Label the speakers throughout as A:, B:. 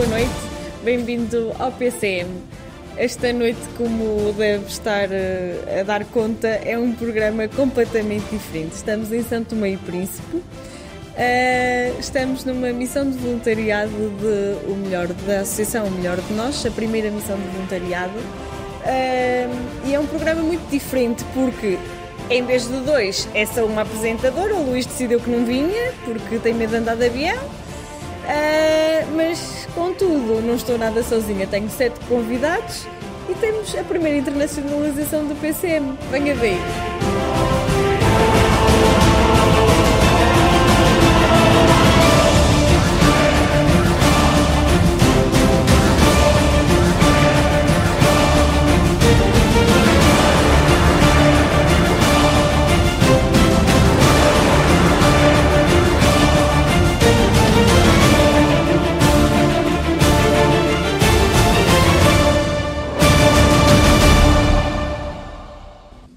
A: boa noite, bem-vindo ao PCM. Esta noite, como deve estar eh, a dar conta, é um programa completamente diferente. Estamos em Santo Meio Príncipe, uh, estamos numa missão de voluntariado de o melhor da Associação O Melhor de Nós, a primeira missão de voluntariado. Uh, e é um programa muito diferente porque em vez de dois, é só uma apresentadora. O Luís decidiu que não vinha porque tem medo de andar de avião. Uh, mas, contudo, não estou nada sozinha. Tenho sete convidados e temos a primeira internacionalização do PCM. Venha ver!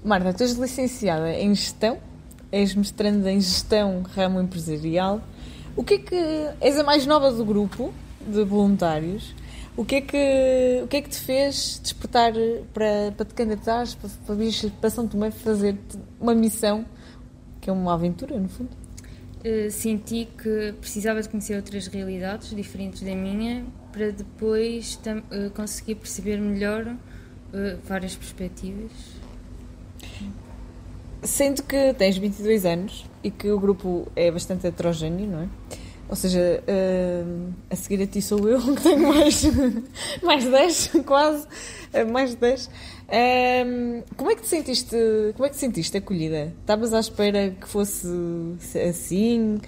A: Marta, tu és licenciada em Gestão, és mestranda em Gestão Ramo Empresarial. O que é que... És a mais nova do grupo de voluntários. O que é que, o que, é que te fez despertar para, para te candidatares, para, para vir para São Tomé fazer uma missão, que é uma aventura, no fundo?
B: Uh, senti que precisava de conhecer outras realidades diferentes da minha para depois uh, conseguir perceber melhor uh, várias perspectivas
A: Sendo que tens 22 anos e que o grupo é bastante heterogéneo, não é? Ou seja, uh, a seguir a ti sou eu, que tenho mais, mais 10, quase, uh, mais de 10. Uh, como é que te sentiste, como é que te sentiste acolhida? Estavas à espera que fosse assim,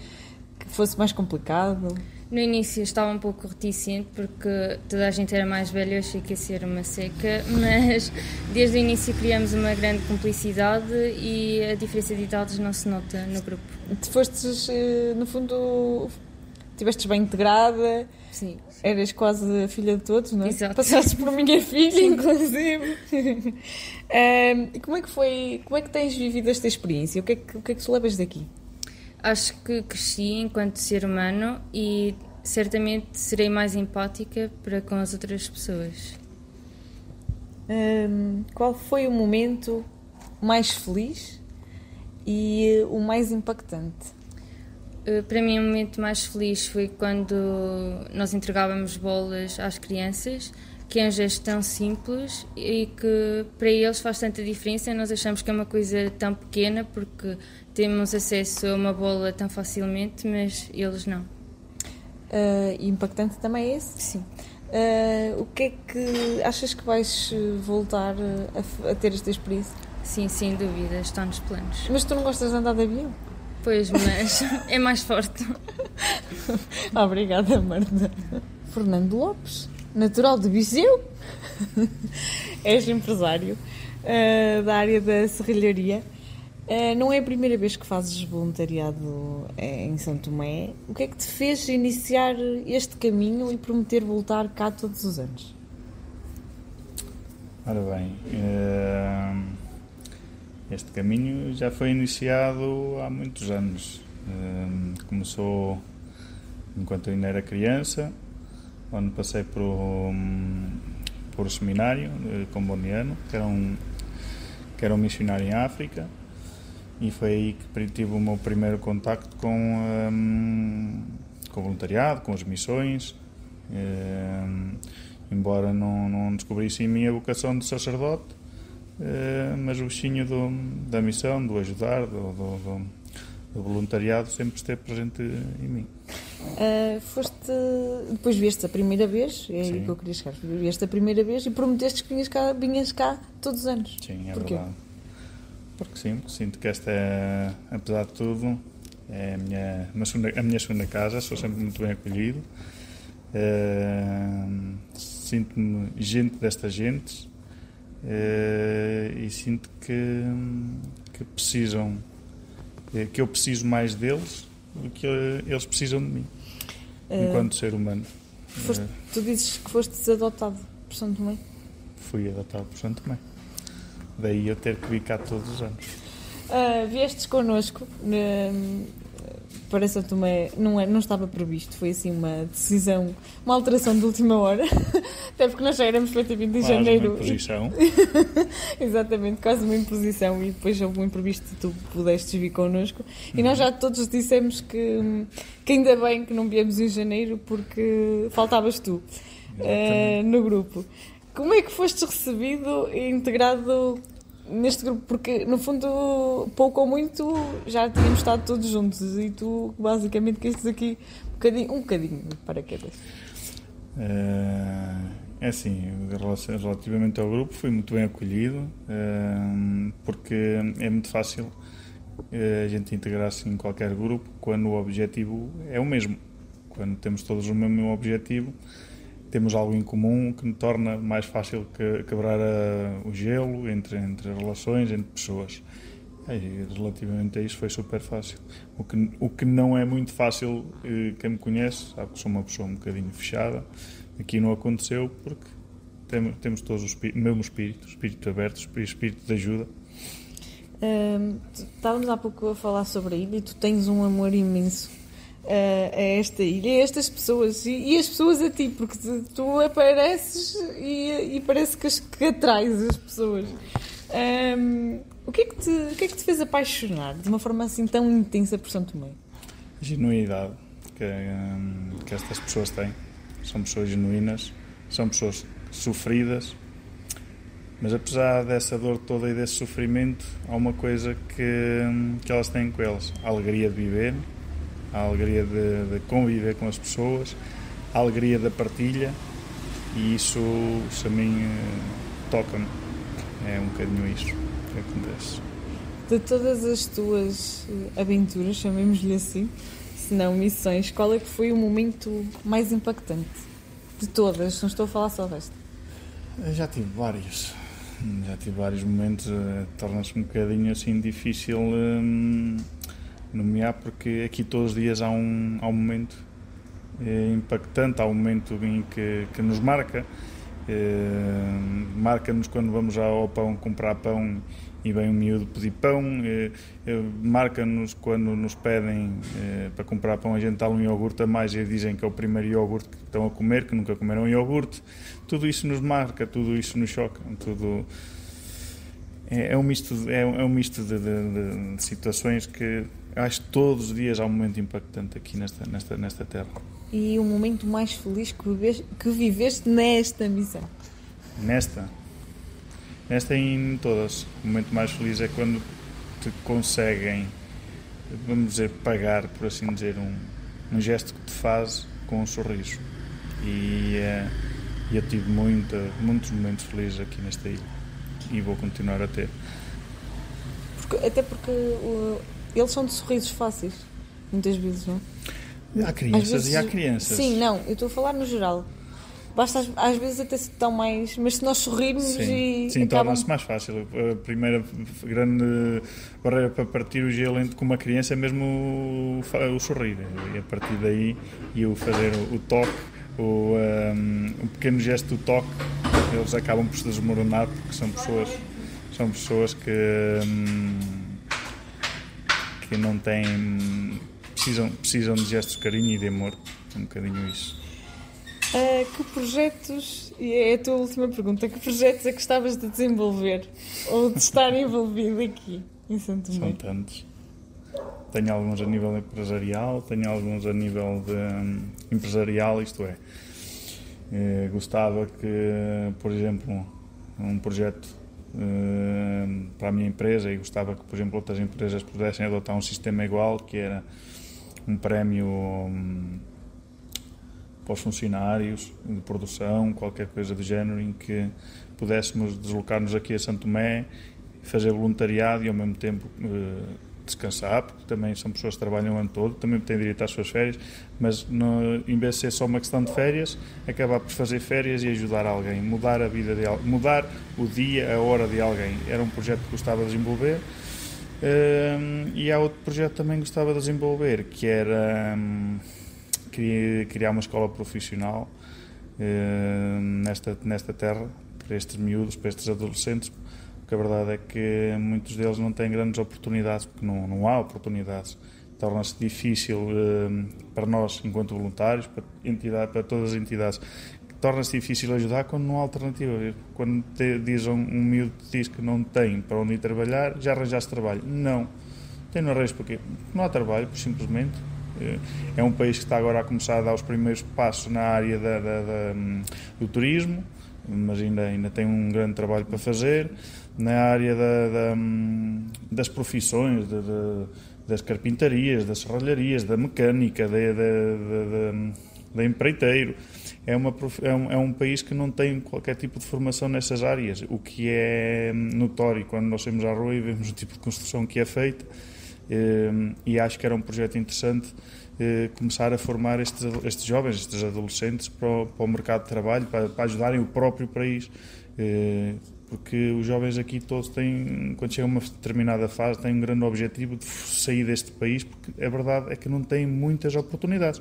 A: que fosse mais complicado?
B: No início estava um pouco reticente porque toda a gente era mais velha, eu achei que ia ser uma seca, mas desde o início criamos uma grande cumplicidade e a diferença de idades não se nota no grupo.
A: Tu fostes, eh, no fundo, estiveste bem integrada,
B: Sim.
A: eras quase a filha de todos, não é?
B: Exato.
A: Passaste por minha filha, inclusive. um, como é que foi, como é que tens vivido esta experiência? O que é que, o que, é que tu levas daqui?
B: Acho que cresci enquanto ser humano e certamente serei mais empática para com as outras pessoas.
A: Qual foi o momento mais feliz e o mais impactante?
B: Uh, para mim, o momento mais feliz foi quando nós entregávamos bolas às crianças, que é um gesto tão simples e que para eles faz tanta diferença. Nós achamos que é uma coisa tão pequena porque temos acesso a uma bola tão facilmente, mas eles não.
A: Uh, impactante também é esse?
B: Sim.
A: Uh, o que é que achas que vais voltar a, a, ter esta experiência?
B: Sim, sem dúvida, está nos planos.
A: Mas tu não gostas de andar de avião?
B: Pois, mas é mais forte.
A: Obrigada, Marta. Fernando Lopes, natural de Viseu, és empresário uh, da área da serrilharia. Uh, não é a primeira vez que fazes voluntariado em São Tomé. O que é que te fez iniciar este caminho e prometer voltar cá todos os anos?
C: Ora bem, uh, este caminho já foi iniciado há muitos anos. Começou enquanto eu ainda era criança, quando passei por, um, por seminário comboniano, que era um, que era um missionário em África e foi aí que tive o meu primeiro contacto com, um, com o voluntariado, com as missões, um, embora não, não descobrisse em mim a vocação de sacerdote, uh, mas o bichinho do, da missão, do ajudar, do, do, do, do, voluntariado sempre esteve presente em mim.
A: Uh, foste, depois vieste a primeira vez, é aí que eu queria chegar, vieste a primeira vez e prometeste que vinhas cá, vinhas cá todos os anos.
C: Sim, é Porquê? verdade. Porque sim, sinto que esta é, apesar de tudo, é a minha, segunda, a minha segunda casa, sou sempre muito bem acolhido. Uh, sinto-me gente desta gente uh, e sinto que, que precisam, que eu preciso mais deles do que eles precisam de mim, uh, enquanto ser humano.
A: Foste, tu dizes que foste adotado por São Tomé?
C: Fui adotado por São Tomé. Daí eu ter que vir cá todos os anos.
A: Uh, viestes connosco, para São Tomé não, é, não estava previsto, foi assim uma decisão, uma alteração de última hora, até porque nós já éramos para ter vindo em
C: Quase
A: janeiro.
C: Uma imposição.
A: Exatamente, quase uma imposição e depois houve um imprevisto e tu pudeste vir connosco. E nós já todos dissemos que, que ainda bem que não viemos em janeiro porque faltavas tu uh, no grupo. Como é que foste recebido e integrado neste grupo? Porque, no fundo, pouco ou muito já tínhamos estado todos juntos e tu, basicamente, quistes aqui um bocadinho, um bocadinho de.
C: Uh, é assim, relativamente ao grupo, fui muito bem acolhido, uh, porque é muito fácil a gente integrar-se em qualquer grupo quando o objetivo é o mesmo. Quando temos todos o mesmo objetivo, temos algo em comum que nos torna mais fácil que, quebrar a, o gelo entre, entre relações, entre pessoas. E, relativamente a isso foi super fácil. O que, o que não é muito fácil, eh, quem me conhece sabe que sou uma pessoa um bocadinho fechada. Aqui não aconteceu porque tem, temos todos o, mesmo espírito, espírito aberto, espírito de ajuda.
A: Um, estávamos há pouco a falar sobre ilha e tu tens um amor imenso a, esta ilha, a estas pessoas e, e, as pessoas a ti, porque tu apareces e, e parece que, que atrais as pessoas. Um, o, que é que te, o que é que te fez apaixonar de uma forma assim tão intensa por São Tomé?
C: A genuinidade que, que estas pessoas têm. São pessoas genuínas, são pessoas sofridas, mas apesar dessa dor toda e desse sofrimento, há uma coisa que, que elas têm com eles: a alegria de viver, a alegria de, de conviver com as pessoas, a alegria da partilha e isso, isso a mim eh, toca-me. É um bocadinho isso que acontece.
A: De todas as tuas eh, aventuras, chamemos-lhe assim, se não missões, qual é que foi o momento mais impactante? De todas, não estou a falar só desta.
C: Já tive vários. Já tive vários momentos, torna-se um bocadinho assim difícil. Hum, nomear porque aqui todos os dias há um, há um momento é, impactante, há um momento em que, que nos marca. É, marca-nos quando vamos ao pão comprar pão e vem um miúdo pedir pão, é, marca-nos quando nos pedem para comprar pão, a gente dá um iogurte a mais e dizem que é o primeiro iogurte que estão a comer, que nunca comeram iogurte. Tudo isso nos marca, tudo isso nos choca, tudo é, é um misto, é, é um misto de, de, de situações que acho que todos os dias há um momento impactante aqui nesta, nesta, nesta terra.
A: E o momento mais feliz que viveste, que viveste nesta missão?
C: Nesta? Nesta e em todas. O momento mais feliz é quando te conseguem, vamos dizer, pagar, por assim dizer, um, um gesto que te faz com um sorriso. E uh, eu tive muita, muitos momentos felizes aqui nesta ilha e vou continuar a ter.
A: Porque, até porque uh, eles são de sorrisos fáceis, muitas vezes, não
C: é? Há crianças vezes, e há crianças.
A: Sim, não, eu estou a falar no geral. Basta às, às vezes até se tão mais. Mas se nós sorrirmos
C: sim,
A: e.
C: Sim, acabam... torna-se mais fácil. A primeira grande barreira para partir o gelo entre com uma criança é mesmo o, o sorrir. E a partir daí, e o fazer o, o toque, o, um, pequeno gesto do toque, eles acabam por se desmoronar porque são pessoas, são pessoas que. Um, que não têm. precisam, precisam de gestos de carinho e de amor. É um bocadinho isso.
A: Uh, que projetos, e é a tua última pergunta, que projetos é que gostavas de desenvolver ou de estar envolvido aqui em Santo Tomé?
C: São tantos. Tenho alguns a nível empresarial, tenho alguns a nível de um, empresarial, isto é. Uh, gostava que, por exemplo, um projeto uh, para a minha empresa e gostava que, por exemplo, outras empresas pudessem adotar um sistema igual, que era um prémio um, para os funcionários de produção, qualquer coisa do género, em que pudéssemos deslocar-nos aqui a Santo Tomé, fazer voluntariado e ao mesmo tempo uh, descansar, porque também são pessoas que trabalham o ano todo, também têm direito às suas férias, mas no, em vez de ser só uma questão de férias, acabar por fazer férias e ajudar alguém, mudar a vida de mudar o dia, a hora de alguém. Era um projeto que gostava de desenvolver. Um, e há outro projeto que também gostava de desenvolver, que era um, criar uma escola profissional um, nesta, nesta terra, para estes miúdos, para estes adolescentes, porque a verdade é que muitos deles não têm grandes oportunidades, porque não, não há oportunidades. torna-se difícil uh, para nós, enquanto voluntários, para, entidade, para todas as entidades, torna-se difícil ajudar quando não há alternativa. Quando te, diz um, um miúdo diz que não tem para onde ir trabalhar, já arranjaste trabalho. Não. Tem no arranjo porque não há trabalho, simplesmente. É um país que está agora a começar a dar os primeiros passos na área da, da, da, do turismo, mas ainda, ainda tem um grande trabalho para fazer. Na área das profissões, de, de, das carpintarias, das serralharias, da mecânica, da, da empreiteiro. É, uma, é, um, é um país que não tem qualquer tipo de formação nessas áreas, o que é notório quando nós saímos à rua e vemos o tipo de construção que é feita Ehm, e acho que era um projeto interessante eh, começar a formar estes, estes jovens, estes adolescentes para o, para o mercado de trabalho, para, para, ajudarem o próprio país, eh, porque os jovens aqui todos têm, quando chegam a uma determinada fase, têm um grande objetivo de sair deste país, porque a verdade é que não têm muitas oportunidades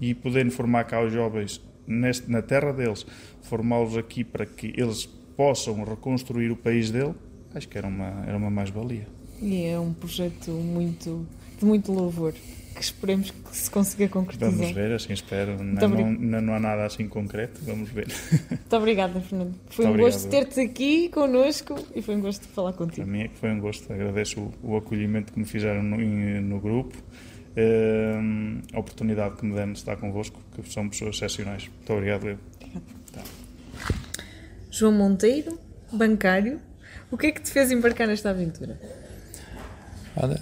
C: e poderem formar cá os jovens neste, na terra deles, formá-los aqui para que eles possam reconstruir o país dele, acho que era uma, era uma mais-valia.
A: E é um projeto muito, de muito louvor, que esperemos que se consiga concretizar.
C: Vamos ver, assim espero. Não, não, não, há nada assim concreto, vamos ver.
A: Muito obrigada, Fernando. Foi muito um gosto ter-te aqui connosco e foi um gosto falar contigo.
C: Para mim é que foi um gosto, agradeço o, o acolhimento que me fizeram no, no grupo. Uh, a oportunidade que me deram de estar convosco, que são pessoas excepcionais. Muito obrigado, Leo. Tá.
A: João Monteiro, bancário, o que é que te fez embarcar nesta aventura?
D: Olha,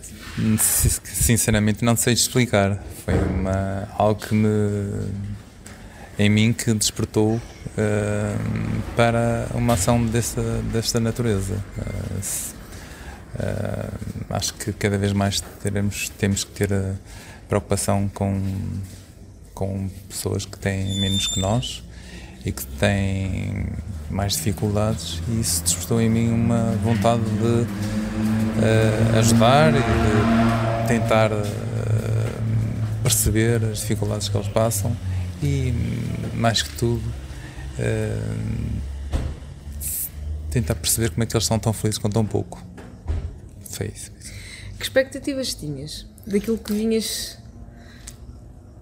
D: sinceramente não sei explicar. Foi uma, algo que me em mim que despertou uh, para uma ação desta, desta natureza. Uh, uh, acho que cada vez mais teremos, temos que ter preocupação com, com pessoas que têm menos que nós e que têm mais dificuldades e isso despertou em mim uma vontade de uh, ajudar e de tentar uh, perceber as dificuldades que eles passam e, mais que tudo, uh, tentar perceber como é que eles são tão felizes com tão pouco. Foi isso.
A: Que expectativas tinhas daquilo que vinhas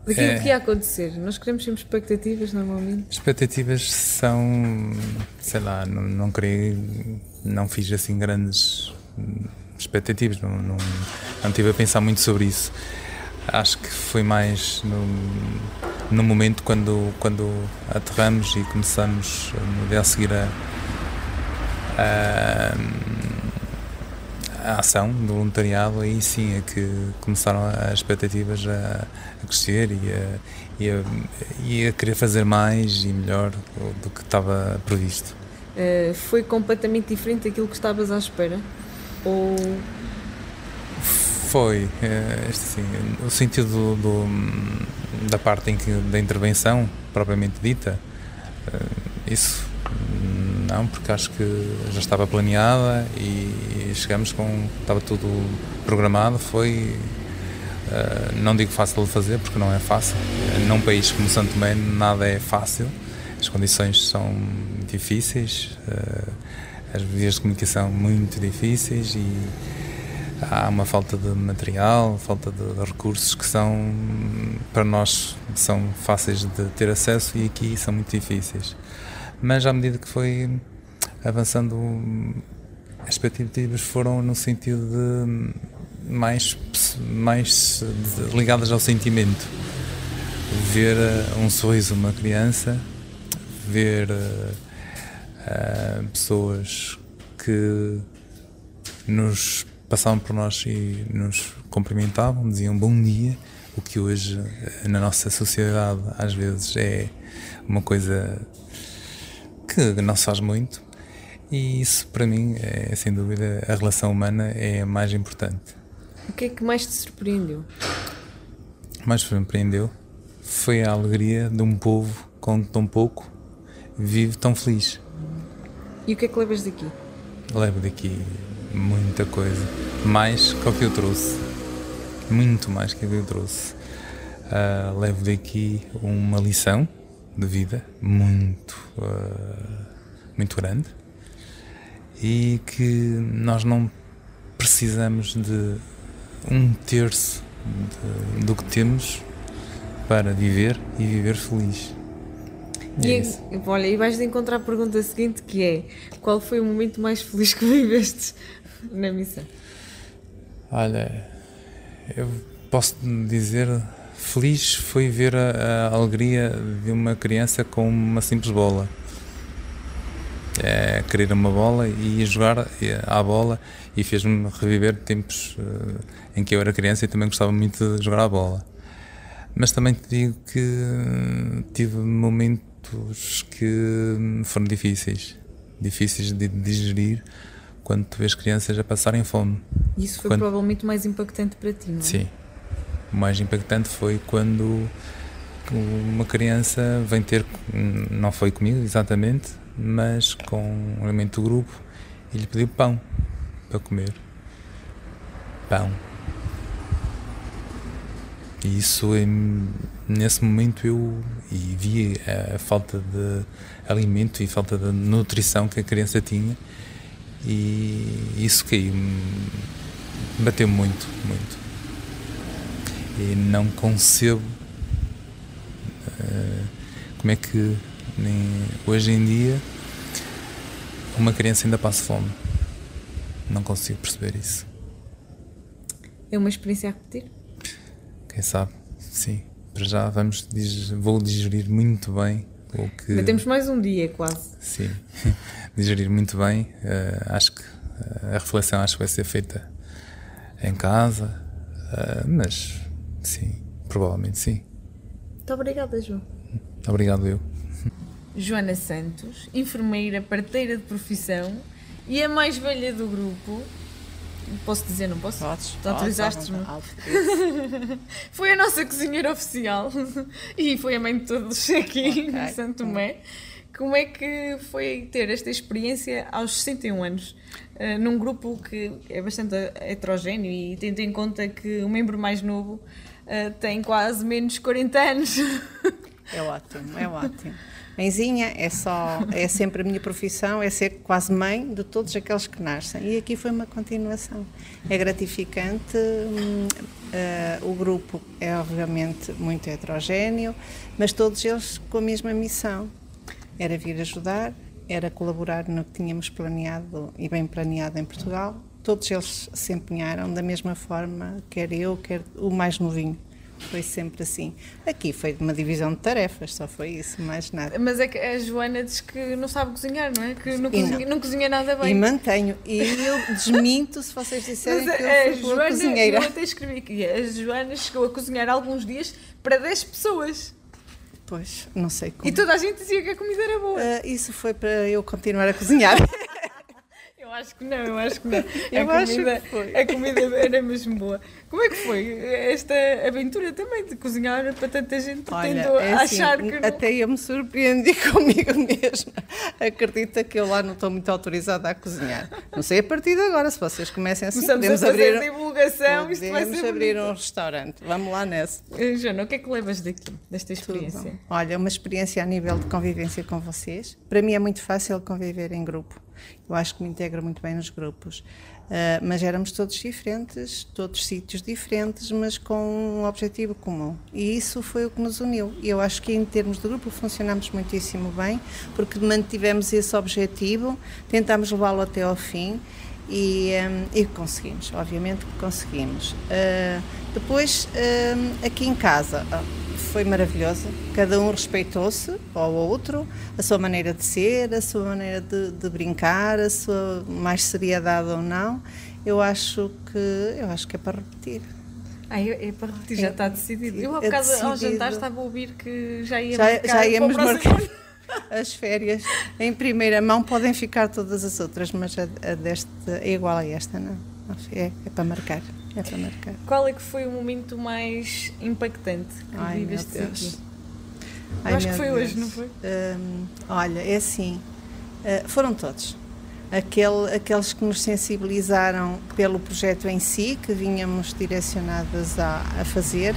A: daquilo é, que ia acontecer. Nós queremos sempre expectativas normalmente.
D: Expectativas são, sei lá, não, não queria, não fiz assim grandes expectativas, não, não, não tive a pensar muito sobre isso. Acho que foi mais no, no momento quando, quando aterramos e começamos no dia a seguir a, a, a ação do voluntariado, aí sim é que começaram as expectativas a, a crescer e a, e, a, e a querer fazer mais e melhor do que estava previsto.
A: Uh, foi completamente diferente daquilo que estavas à espera? Ou...
D: Foi, é, assim, o sentido do, da parte em que, da intervenção propriamente dita, eh, isso não, porque acho que já estava planeada e chegamos com. estava tudo programado, foi. Eh, não digo fácil de fazer, porque não é fácil. Num país como Santo Tomé, nada é fácil, as condições são difíceis. Uh, as vias de comunicação muito difíceis e há uma falta de material, falta de, recursos que são para nós são fáceis de ter acesso e aqui são muito difíceis. Mas à medida que foi avançando, as expectativas foram no sentido de mais mais ligadas ao sentimento. Ver um sorriso uma criança, ver uh, pessoas que nos passavam por nós e nos cumprimentavam, diziam bom dia, o que hoje na nossa sociedade às vezes é uma coisa que não se faz muito e isso para mim é sem dúvida a relação humana é a mais importante.
A: O que é que mais te surpreendeu?
D: Mais surpreendeu foi a alegria de um povo com tão pouco vive tão feliz.
A: E o que é que levas daqui?
D: Levo daqui muita coisa. Mais que o que eu trouxe. Muito mais que o que eu trouxe. Uh, levo daqui uma lição de vida muito, uh, muito grande e que nós não precisamos de um terço de, do que temos para viver e viver feliz.
A: E, é olha, e vais encontrar a pergunta seguinte que é qual foi o momento mais feliz que viveste na missão?
D: Olha, eu posso dizer feliz foi ver a, a alegria de uma criança com uma simples bola. É, querer uma bola e jogar à bola e fez-me reviver tempos uh, em que eu era criança e também gostava muito de jogar à bola. Mas também te digo que tive momentos que foram difíceis, difíceis de digerir quando tu vês crianças a passarem fome.
A: Isso foi
D: quando...
A: provavelmente mais impactante para ti, não é?
D: Sim. O mais impactante foi quando uma criança vem ter, não foi comigo exatamente, mas com um elemento do grupo e lhe pediu pão para comer. Pão. E isso, nesse momento, eu vi a falta de alimento e falta de nutrição que a criança tinha e isso caiu, bateu muito, muito. E não concebo uh, como é que nem, hoje em dia uma criança ainda passa fome. Não consigo perceber isso.
A: É uma experiência a repetir?
D: Quem sabe, sim. Para já vamos, vou digerir muito bem o que.
A: Temos mais um dia quase.
D: Sim, digerir muito bem. Uh, acho que a reflexão acho que vai ser feita em casa, uh, mas sim, provavelmente sim.
A: Muito obrigada, João.
D: Obrigado eu.
A: Joana Santos, enfermeira, parteira de profissão e a mais velha do grupo. Posso dizer, não posso?
E: Podes.
A: Autorizaste-me? foi a nossa cozinheira oficial e foi a mãe de todos aqui okay. em Santo Tomé. Como é que foi ter esta experiência aos 61 anos, uh, num grupo que é bastante heterogéneo e tendo em conta que o membro mais novo uh, tem quase menos 40 anos?
E: É ótimo, é ótimo. Mãezinha é só, é sempre a minha profissão, é ser quase mãe de todos aqueles que nascem. E aqui foi uma continuação. É gratificante, uh, o grupo é obviamente muito heterogéneo, mas todos eles com a mesma missão. Era vir ajudar, era colaborar no que tínhamos planeado e bem planeado em Portugal. Todos eles se empenharam da mesma forma, quer eu, quer o mais novinho. Foi sempre assim. Aqui foi uma divisão de tarefas, só foi isso, mais nada.
A: Mas é que a Joana diz que não sabe cozinhar, não é? Que não, cozinha, não. não cozinha nada bem.
E: E mantenho. E eu desminto se vocês disserem Mas que eu sou Joana, cozinheira.
A: Eu até escrevi aqui. A Joana chegou a cozinhar alguns dias para 10 pessoas.
E: Pois, não sei como.
A: E toda a gente dizia que a comida era boa.
E: Uh, isso foi para eu continuar a cozinhar.
A: Eu acho que não, eu acho que não. Eu a, comida, a comida era mesmo boa. Como é que foi esta aventura também de cozinhar para tanta gente Olha, tendo é assim, achar que.
E: Até eu me surpreendi comigo mesma. Acredita que eu lá não estou muito autorizada a cozinhar. Não sei a partir de agora, se vocês comecem assim,
A: Começamos
E: podemos
A: a fazer
E: abrir.
A: divulgação,
E: podemos
A: isto vai ser
E: abrir
A: bonito.
E: um restaurante. Vamos lá nessa.
A: Eh, Jana, o que é que levas daqui, desta experiência?
E: Olha, uma experiência a nível de convivência com vocês. Para mim é muito fácil conviver em grupo. Eu acho que me integro muito bem nos grupos. Uh, mas éramos todos diferentes, todos sítios diferentes, mas com um objetivo comum. E isso foi o que nos uniu. E eu acho que em termos de grupo funcionamos muitíssimo bem, porque mantivemos esse objetivo, tentámos levá-lo até ao fim e, um, e conseguimos, obviamente que conseguimos. Uh, depois, um, aqui em casa, foi maravilhosa. Cada um respeitou-se ao outro, a sua maneira de ser, a sua maneira de, de, brincar, a sua mais seriedade ou não. Eu acho que eu acho que é para repetir.
A: Ah, é, é para repetir, já é, está decidido. Eu, ao, é caso, ao jantar, estava a ouvir que já ia
E: já,
A: marcar.
E: Já íamos marcar as férias em primeira mão. Podem ficar todas as outras, mas a, a desta é igual a esta, não? É, é para marcar. É para marcar.
A: Qual é que foi o momento mais impactante que Ai, viveste aqui?
E: Ai,
A: acho que foi Deus. hoje, não foi?
E: Um, olha, é assim, uh, foram todos. Aquele, aqueles que nos sensibilizaram pelo projeto em si, que vínhamos direcionadas a, a fazer,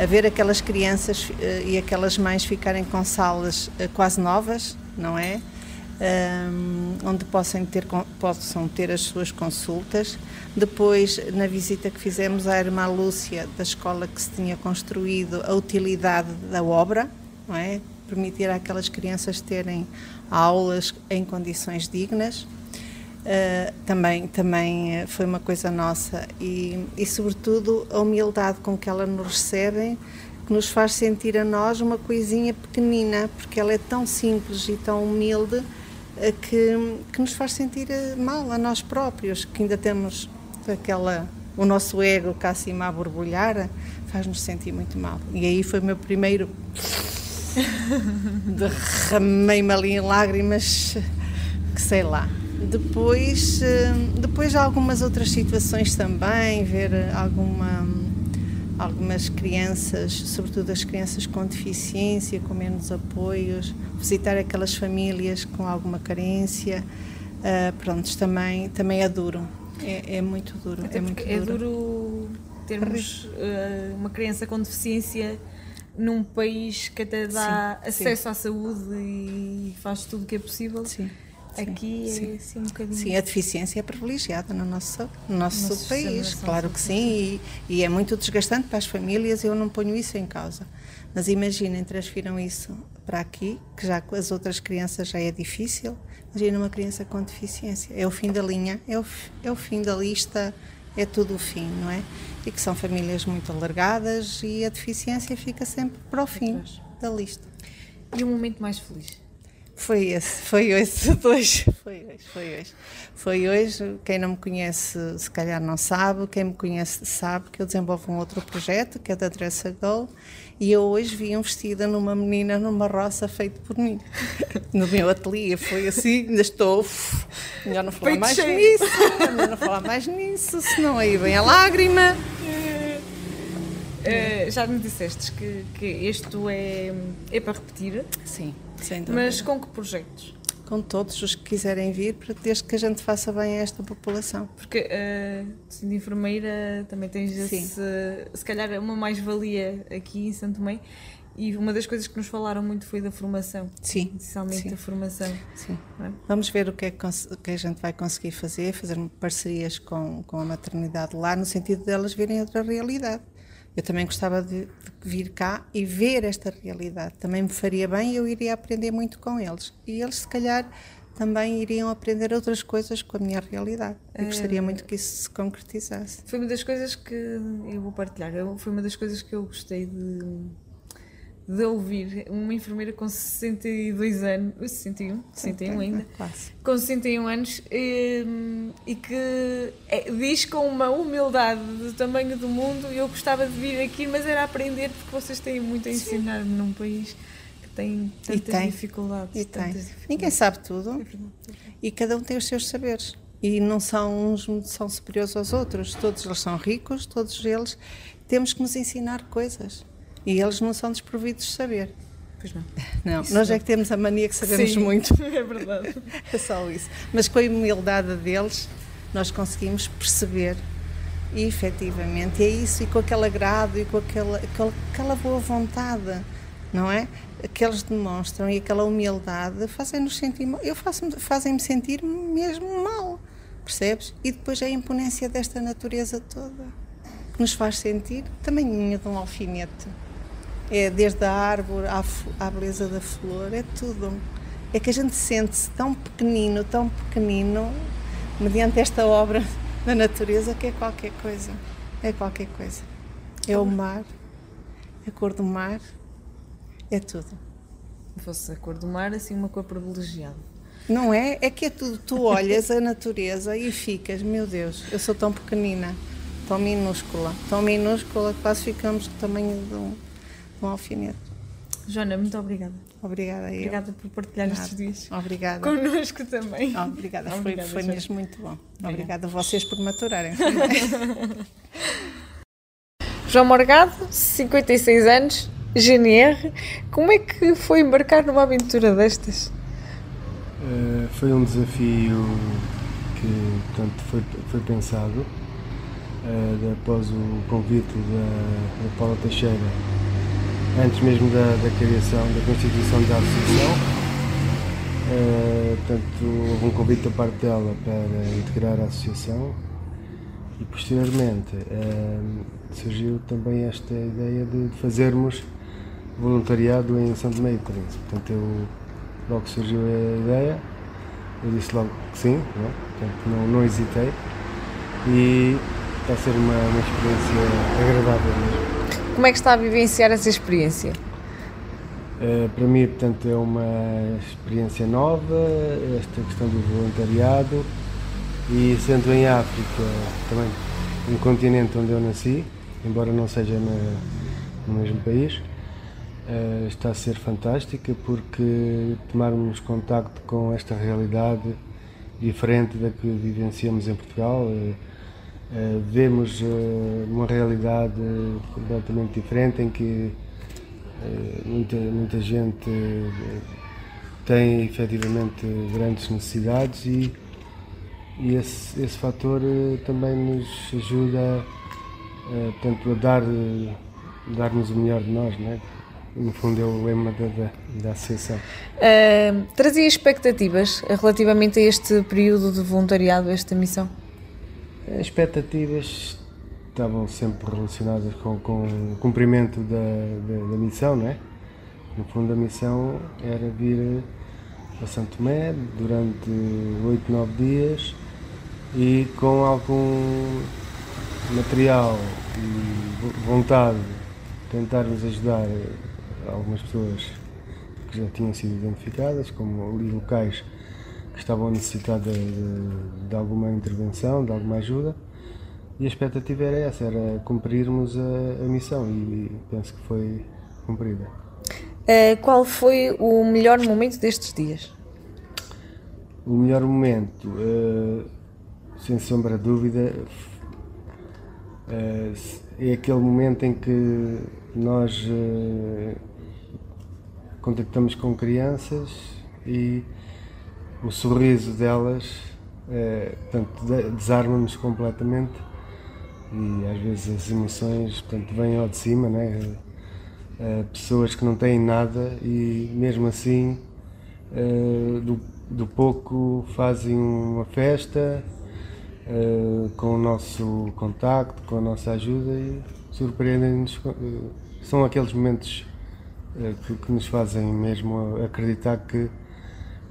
E: a ver aquelas crianças uh, e aquelas mães ficarem com salas uh, quase novas, não é? um, onde possam ter, possam ter as suas consultas. Depois, na visita que fizemos à irmã Lúcia, da escola que se tinha construído, a utilidade da obra, não é? permitir àquelas crianças terem aulas em condições dignas. Uh, também, também eh, foi uma coisa nossa e, e, sobretudo, a humildade com que ela nos recebe, que nos faz sentir a nós uma coisinha pequenina, porque ela é tão simples e tão humilde que, que nos faz sentir eh, mal a nós próprios, que ainda temos aquela o nosso ego cá acima a borbulhar, faz-nos sentir muito mal. E aí foi o meu primeiro derramei-me ali em lágrimas, que sei lá. Depois, eh, depois algumas outras situações também, ver alguma algumas crianças, sobretudo as crianças com deficiência, com menos apoios, visitar aquelas famílias com alguma carência, uh, pronto, também, também é duro. É, é muito duro.
A: Até
E: é muito
A: duro. É duro termos uh, uma criança com deficiência num país que até dá sim, acesso sim. à saúde e faz tudo o que é possível.
E: Sim.
A: Aqui é sim. é assim um bocadinho.
E: Sim, a deficiência é privilegiada no nosso, no nosso, nosso país, claro que sim, e, e, é muito desgastante para as famílias, eu não ponho isso em causa. Mas imaginem, transfiram isso para aqui, que já com as outras crianças já é difícil. Imagina uma criança com deficiência, é o fim da linha, é o, é o fim da lista, é tudo o fim, não é? E que são famílias muito alargadas e a deficiência fica sempre para o fim da lista.
A: E o momento mais feliz?
E: Foi esse, foi dois. Foi hoje, foi hoje. Foi hoje. Quem não me conhece, se calhar não sabe. Quem me conhece sabe que eu desenvolvo um outro projeto, que é da Dressa Goal. E eu hoje vi um vestida numa menina numa roça feito por mim. No meu ateliê. Foi assim, ainda estou. Melhor não falar mais cheio. nisso. Melhor não falar mais nisso, senão aí vem a lágrima.
A: Uh, já me disseste que, que isto é, é para repetir.
E: Sim.
A: Mas com que projetos?
E: Com todos os que quiserem vir, desde que a gente faça bem a esta população.
A: Porque, uh, sendo enfermeira, também tens esse, se calhar uma mais-valia aqui em Santo Tomé. E uma das coisas que nos falaram muito foi da formação.
E: Sim.
A: Essencialmente
E: sim.
A: da formação.
E: Sim. É? Vamos ver o que é que a gente vai conseguir fazer, fazer parcerias com, com a maternidade lá, no sentido delas verem outra realidade. Eu também gostava de, de, vir cá e ver esta realidade. Também me faria bem e eu iria aprender muito com eles. E eles, se calhar, também iriam aprender outras coisas com a minha realidade. Eu gostaria eh, muito que isso se concretizasse.
A: Foi uma das coisas que eu vou partilhar. Foi uma das coisas que eu gostei de de ouvir uma enfermeira com 62 anos, 61, 61 ainda,
E: quase.
A: com 61 anos, e, ehm, e que é, diz com uma humildade do tamanho do mundo, eu gostava de vir aqui, mas era aprender porque vocês têm muito a ensinar-me num país que tem tantas tem. dificuldades.
E: E tem. Dificuldades. Ninguém sabe tudo é e cada um tem os seus saberes. E não são uns são superiores aos outros, todos eles são ricos, todos eles temos que nos ensinar coisas. E eles não são desprovidos de saber.
A: Pois não.
E: Não, isso nós é que temos a mania que sabemos
A: Sim,
E: muito.
A: É verdade.
E: é só isso. Mas com a humildade deles, nós conseguimos perceber e efetivamente é isso, e com aquele agrado e com aquela, aquela, aquela boa vontade, não é? Que eles demonstram e aquela humildade fazem-nos sentir mal. Eu faço, fazem-me sentir mesmo mal, percebes? E depois a imponência desta natureza toda que nos faz sentir tamanhinho de um alfinete. É desde a árvore à, à beleza da flor, é tudo. É que a gente sente-se tão pequenino, tão pequenino, mediante esta obra da natureza, que é qualquer coisa. É qualquer coisa. É o mar, a cor do mar, é tudo.
A: Se fosse a cor do mar, assim, uma cor privilegiada.
E: Não é? É que é tudo. Tu olhas a natureza e ficas, meu Deus, eu sou tão pequenina, tão minúscula, tão minúscula que quase ficamos do tamanho de um um alfinete.
A: Joana, muito obrigada.
E: Obrigada a eu.
A: Obrigada por partilhar Nada. estes dias.
E: Obrigada.
A: Connosco também.
E: Obrigada, obrigada foi, foi mesmo muito bom. Obrigada a vocês por maturarem.
A: João Morgado, 56 anos, GNR. Como é que foi embarcar numa aventura destas?
F: Uh, foi um desafio que portanto, foi, foi pensado uh, após o convite da, da Paula Teixeira antes mesmo da, da criação, da constituição da associação. Uh, portanto, houve um convite da parte dela para integrar a associação e posteriormente uh, surgiu também esta ideia de fazermos voluntariado em São Tomé e Príncipe. Portanto, eu, logo surgiu a ideia, eu disse logo que sim, não, é? Portanto, não, não hesitei e está a ser uma, uma experiência agradável mesmo.
A: Como é que está a vivenciar essa experiência?
F: Uh, para mim, portanto, é uma experiência nova, esta questão do voluntariado e sendo em África, também um continente onde eu nasci, embora não seja na, no mesmo país, uh, está a ser fantástica porque tomarmos contacto com esta realidade diferente da que vivenciamos em Portugal, uh, uh, vemos uma realidade completamente diferente em que muita, muita gente tem efetivamente grandes necessidades e, e esse, esse fator também nos ajuda tanto a dar dar-nos o melhor de nós, não é? no fundo é o lema da, da, da associação.
A: Trazia expectativas relativamente a este período de voluntariado, a esta missão?
F: As expectativas estavam sempre relacionadas com, com o cumprimento da, da, da missão, não é? No fundo a missão era vir a Santo Tomé durante 8, 9 dias e com algum material e vontade tentarmos ajudar algumas pessoas que já tinham sido identificadas como locais estavam a necessitar de, de, alguma intervenção, de alguma ajuda. E a expectativa era essa, era cumprirmos a, a missão e penso que foi cumprida.
A: Uh, qual foi o melhor momento destes dias?
F: O melhor momento, uh, sem sombra de dúvida, uh, é aquele momento em que nós contactamos com crianças e o sorriso delas é, portanto, desarma-nos completamente e às vezes as emoções portanto, vêm ao de cima, né? É, pessoas que não têm nada e mesmo assim é, do, do pouco fazem uma festa com o nosso contacto, com a nossa ajuda e surpreendem-nos. São aqueles momentos que, que, nos fazem mesmo acreditar que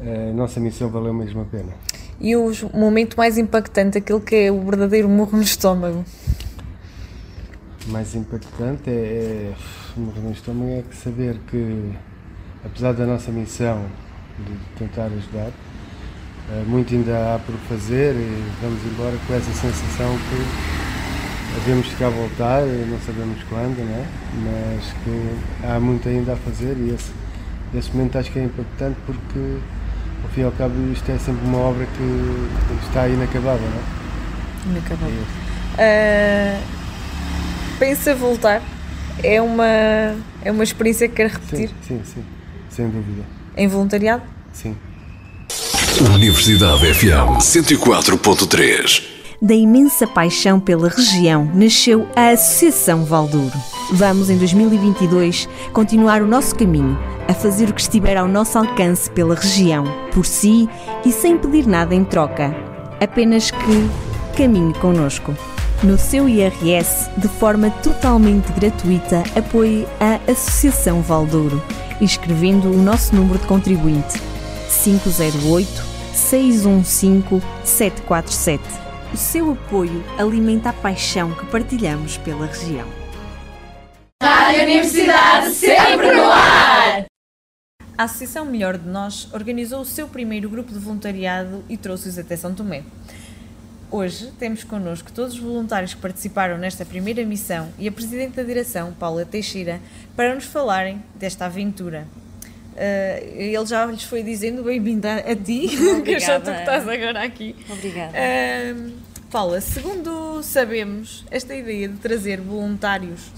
F: a nossa missão valeu mesmo a pena.
A: E o momento mais impactante, aquele que é o verdadeiro morro no estômago?
F: Mais impactante é, é o morro no estômago é que saber que, apesar da nossa missão de tentar ajudar, eh, muito ainda há por fazer e vamos embora com essa sensação que Devemos ficar a voltar, não sabemos quando, né? mas que há muito ainda a fazer e esse, esse momento acho que é importante porque, ao fim e ao cabo, isto é sempre uma obra que está inacabada. Não
A: é? Inacabada. É uh, pensa voltar? É uma, é uma experiência que quer repetir?
F: Sim, sim, sim, sem dúvida.
A: Em voluntariado?
F: Sim.
G: Universidade FM 104.3
H: da imensa paixão pela região nasceu a Associação Valdouro. Vamos, em 2022, continuar o nosso caminho, a fazer o que estiver ao nosso alcance pela região, por si e sem pedir nada em troca. Apenas que caminhe conosco. No seu IRS, de forma totalmente gratuita, apoie a Associação Valdouro, escrevendo o nosso número de contribuinte 508 615 747 o seu apoio alimenta a paixão que partilhamos pela região.
I: Rádio Universidade sempre no ar!
A: A Associação Melhor de Nós organizou o seu primeiro grupo de voluntariado e trouxe-os até São Tomé. Hoje temos connosco todos os voluntários que participaram nesta primeira missão e a Presidente da Direção, Paula Teixeira, para nos falarem desta aventura. Uh, ele já lhes foi dizendo bem-vinda a ti, que eu já tu que estás agora aqui.
J: Obrigada.
A: Uh, Paula, segundo sabemos, esta ideia de trazer voluntários,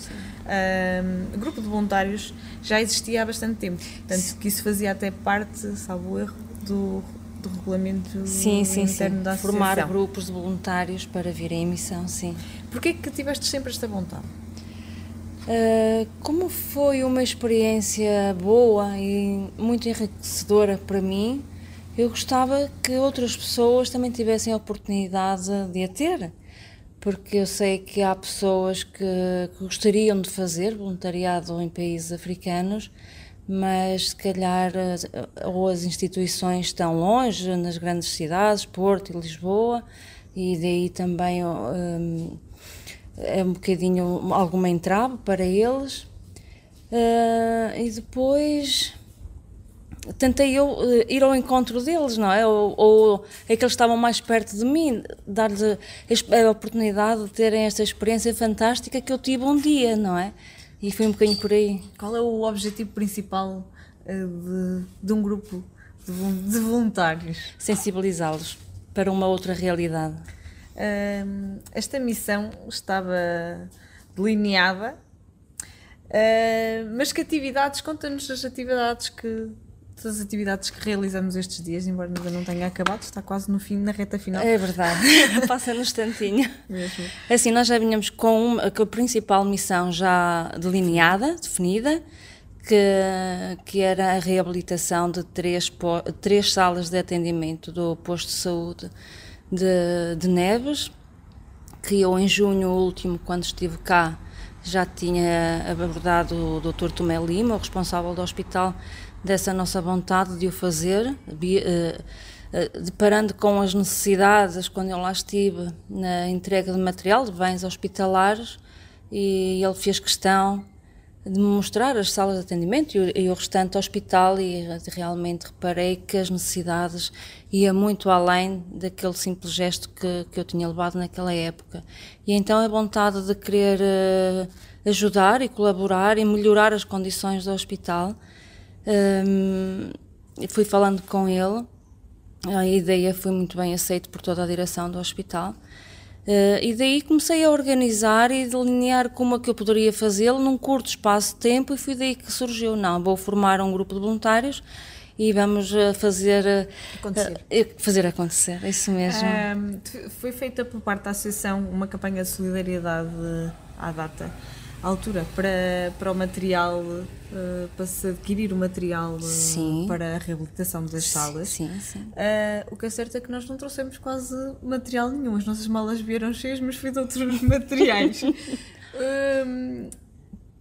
A: uh, grupo de voluntários, já existia há bastante tempo. Tanto que isso fazia até parte, salvo erro, do, do regulamento
J: sim, sim,
A: interno
J: sim.
A: da associação.
J: Formar grupos de voluntários para vir em missão, sim.
A: Porquê que tiveste sempre esta vontade?
J: Uh, como foi uma experiência boa e muito enriquecedora para mim, eu gostava que outras pessoas também tivessem a oportunidade de a ter, porque eu sei que há pessoas que, que gostariam de fazer voluntariado em países africanos, mas se calhar ou as instituições estão longe, nas grandes cidades, Porto e Lisboa, e daí também um, é um bocadinho alguma entrave para eles. Uh, e depois tentei eu uh, ir ao encontro deles, não é? Ou, ou é que eles estavam mais perto de mim, dar-lhes a, oportunidade de terem esta experiência fantástica que eu tive um dia, não é? E foi um bocadinho por aí.
A: Qual é o objetivo principal uh, de, de, um grupo de, voluntários?
J: Sensibilizá-los para uma outra realidade.
A: Esta missão estava delineada, uh, mas que atividades, conta-nos as atividades que as atividades que realizamos estes dias, embora ainda não tenha acabado, está quase no fim, na reta final.
J: É verdade, passa no instantinho. Mesmo. Assim, nós já vinhamos com, uma, com a principal missão já delineada, definida, que, que era a reabilitação de três, três salas de atendimento do posto de saúde de, de Neves, que eu em junho último, quando estive cá, já tinha abordado o Dr. Tomé Lima, o responsável do hospital, dessa nossa vontade de o fazer, eh, eh, deparando com as necessidades quando eu lá estive na entrega de material, de bens hospitalares, e ele fez questão de mostrar as salas de atendimento e o restante hospital e realmente reparei que as necessidades ia muito além daquele simples gesto que, que eu tinha levado naquela época. E então a vontade de querer uh, ajudar e colaborar e melhorar as condições do hospital, um, fui falando com ele, a ideia foi muito bem aceita por toda a direção do hospital. Uh, e daí comecei a organizar e delinear como é que eu poderia fazê-lo num curto espaço de tempo e foi daí que surgiu, não, vou formar um grupo de voluntários e vamos uh, fazer uh,
A: acontecer.
J: fazer acontecer, isso mesmo.
A: Um, foi feita por parte da Associação uma campanha de solidariedade à data à altura para, para o material, para se adquirir o material uh, para a reabilitação das salas.
J: Sim, sim.
A: Uh, o que é certo é que nós não trouxemos quase material nenhum. As nossas malas vieram cheias, mas foi de outros materiais. uh,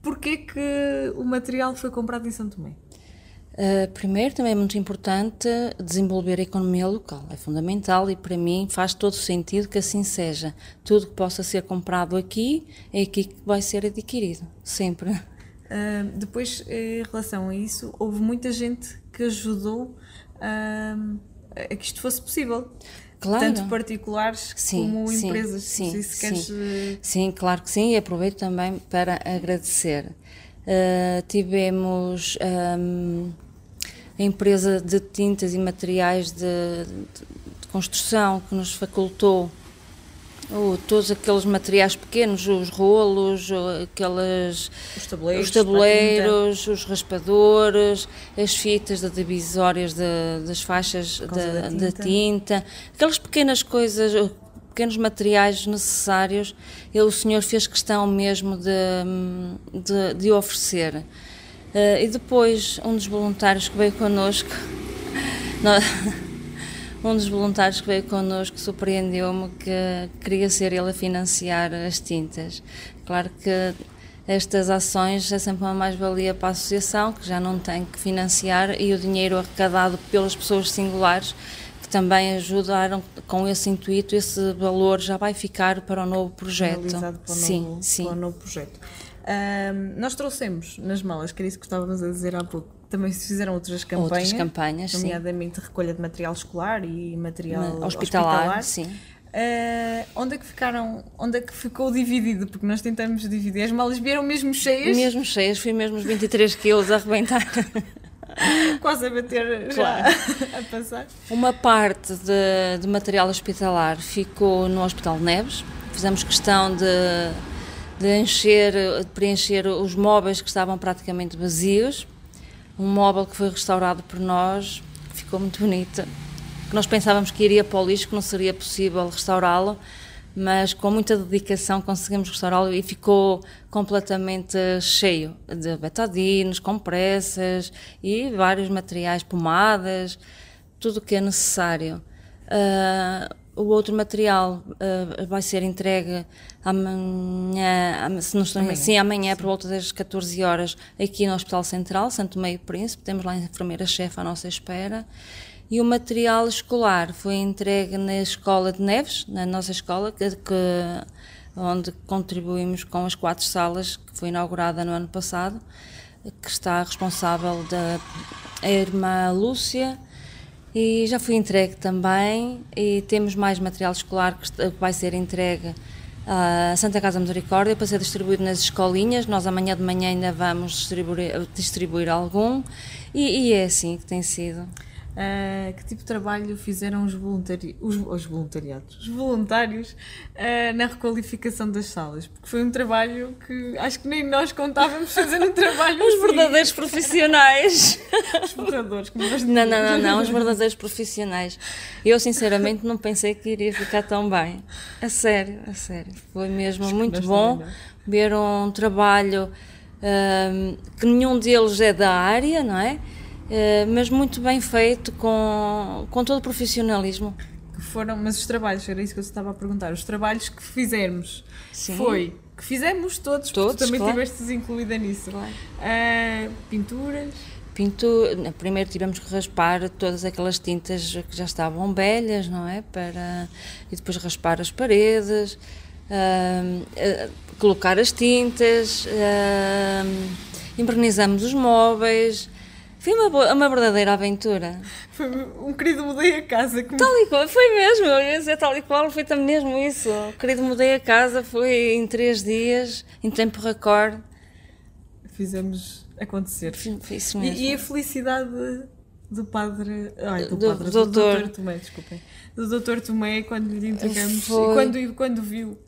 A: Porquê que o material foi comprado em Santo Tomé?
J: Uh, primeiro, também é muito importante desenvolver a economia local, é fundamental e para mim faz todo sentido que assim seja. Tudo que possa ser comprado aqui é aqui que vai ser adquirido, sempre.
A: Uh, depois, em relação a isso, houve muita gente que ajudou uh, a que isto fosse possível.
J: Claro.
A: Tanto particulares
J: sim,
A: como
J: sim,
A: empresas.
J: Sim,
A: se
J: queres... sim. sim, claro que sim, e aproveito também para agradecer. Uh, tivemos um, a empresa de tintas e materiais de, de, de construção que nos facultou oh, todos aqueles materiais pequenos, os rolos, aquelas,
A: os tabuleiros,
J: os, tabuleiros, os raspadores, as fitas de divisórias de, das faixas da, tinta. tinta, aquelas pequenas coisas, pequenos materiais necessários, ele, o senhor fez questão mesmo de, de, de oferecer. Uh, e depois, um dos voluntários que veio connosco, um dos voluntários que veio connosco surpreendeu-me que queria ser ele a financiar as tintas. Claro que estas ações é sempre uma mais-valia para a associação, que já não tem que financiar, e o dinheiro arrecadado pelas pessoas singulares também ajudaram com esse intuito, esse valor já vai ficar para o novo projeto.
A: Para o
J: sim,
A: novo,
J: sim.
A: Para o novo projeto. Um, nós trouxemos nas malas, que era isso que estávamos a dizer há pouco, também se fizeram outras campanhas,
J: outras campanhas
A: nomeadamente sim. recolha de material escolar e material
J: hospitalar,
A: hospitalar.
J: sim.
A: Uh, onde é que ficaram, onde é que ficou dividido? Porque nós tentamos dividir. As malas vieram mesmo cheias?
J: Mesmo cheias, fui mesmo os 23 quilos a arrebentar.
A: Quase a bater claro. já a passar.
J: Uma parte de, de, material hospitalar ficou no Hospital Neves. Fizemos questão de, de encher, de preencher os móveis que estavam praticamente vazios. Um móvel que foi restaurado por nós, ficou muito bonito. Nós pensávamos que iria para o lixo, que não seria possível restaurá-lo mas com muita dedicação conseguimos restaurá-lo e ficou completamente cheio de betadinos, compressas e vários materiais, pomadas. tudo o que é necessário. Uh, o outro material uh, vai ser entregue amanhã, se não estou amanhã. Sim, amanhã sim. por volta das 14 horas aqui no Hospital Central, Santo Meio Príncipe. Temos lá a enfermeira-chefe à nossa espera. E o material escolar foi entregue na Escola de Neves, na nossa escola, que, onde contribuímos com as quatro salas que foi inaugurada no ano passado, que está responsável da irmã Lúcia, e já foi entregue também e temos mais material escolar que vai ser entregue à Santa Casa Misericórdia para ser distribuído nas escolinhas. Nós amanhã de manhã ainda vamos distribuir, distribuir algum e, e é assim que tem sido.
A: Uh, que tipo de trabalho fizeram os, voluntari os, os voluntariados, os voluntários uh, na requalificação das salas? Porque foi um trabalho que acho que nem nós contávamos fazer um trabalho
J: Os assim. verdadeiros profissionais.
A: os borradores, como nós
J: Não, não, não, não, os verdadeiros profissionais. Eu sinceramente não pensei que iria ficar tão bem. A sério, a sério. Foi mesmo acho muito bom ver um trabalho uh, que nenhum deles é da área, não é? Eh, mas muito bem feito, com, com todo o profissionalismo.
A: Que foram, mas os trabalhos, era isso que eu estava a perguntar, os trabalhos que fizermos Sim. foi, que fizemos todos, todos também claro. estiveste incluída nisso. Claro. Uh, pinturas?
J: Pintura, primeiro tivemos que raspar todas aquelas tintas que já estavam velhas, não é? Para, e depois raspar as paredes, uh, uh, colocar as tintas, invernizamos os móveis, foi uma, uma verdadeira aventura.
A: Foi um querido mudei a casa.
J: Como... Tal e qual, foi mesmo, eu ia dizer tal e qual, foi também mesmo isso. O querido mudei a casa foi em três dias, em tempo recorde.
A: Fizemos acontecer.
J: Foi isso mesmo.
A: E, e a felicidade do padre. Ai, do, do padre, do doutor. do doutor Tomé, desculpem. Do doutor Tomé, quando lhe entregamos. Foi... E quando, quando viu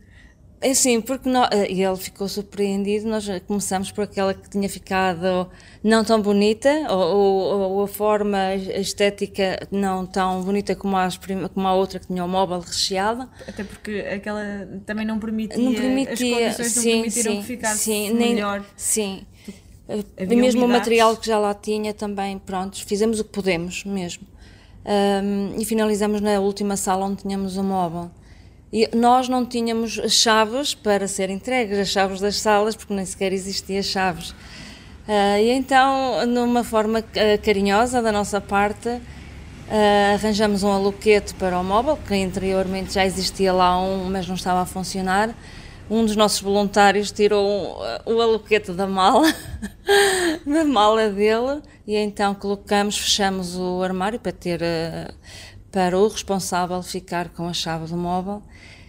J: é sim, porque nós, eh, ele ficou surpreendido. Nós começamos por aquela que tinha ficado não tão bonita, ou, ou, ou a forma estética não tão bonita como, as, como a outra que tinha o móvel recheado.
A: Até porque aquela também não permitia, não permitia as condições sim, não permitiram sim, que ficasse sim, melhor.
J: Nem, sim, Havia mesmo o material que já lá tinha também, pronto, fizemos o que podemos mesmo. Um, e finalizamos na última sala onde tínhamos o móvel. E nós não tínhamos chaves para ser entregues, as chaves das salas, porque nem sequer existia chaves. Uh, e então, numa forma uh, carinhosa da nossa parte, uh, arranjamos um aluquete para o móvel, que anteriormente já existia lá um, mas não estava a funcionar. Um dos nossos voluntários tirou o aluquete da mala, da mala dele, e então colocamos, fechamos o armário para ter para o responsável ficar com a chave do móvel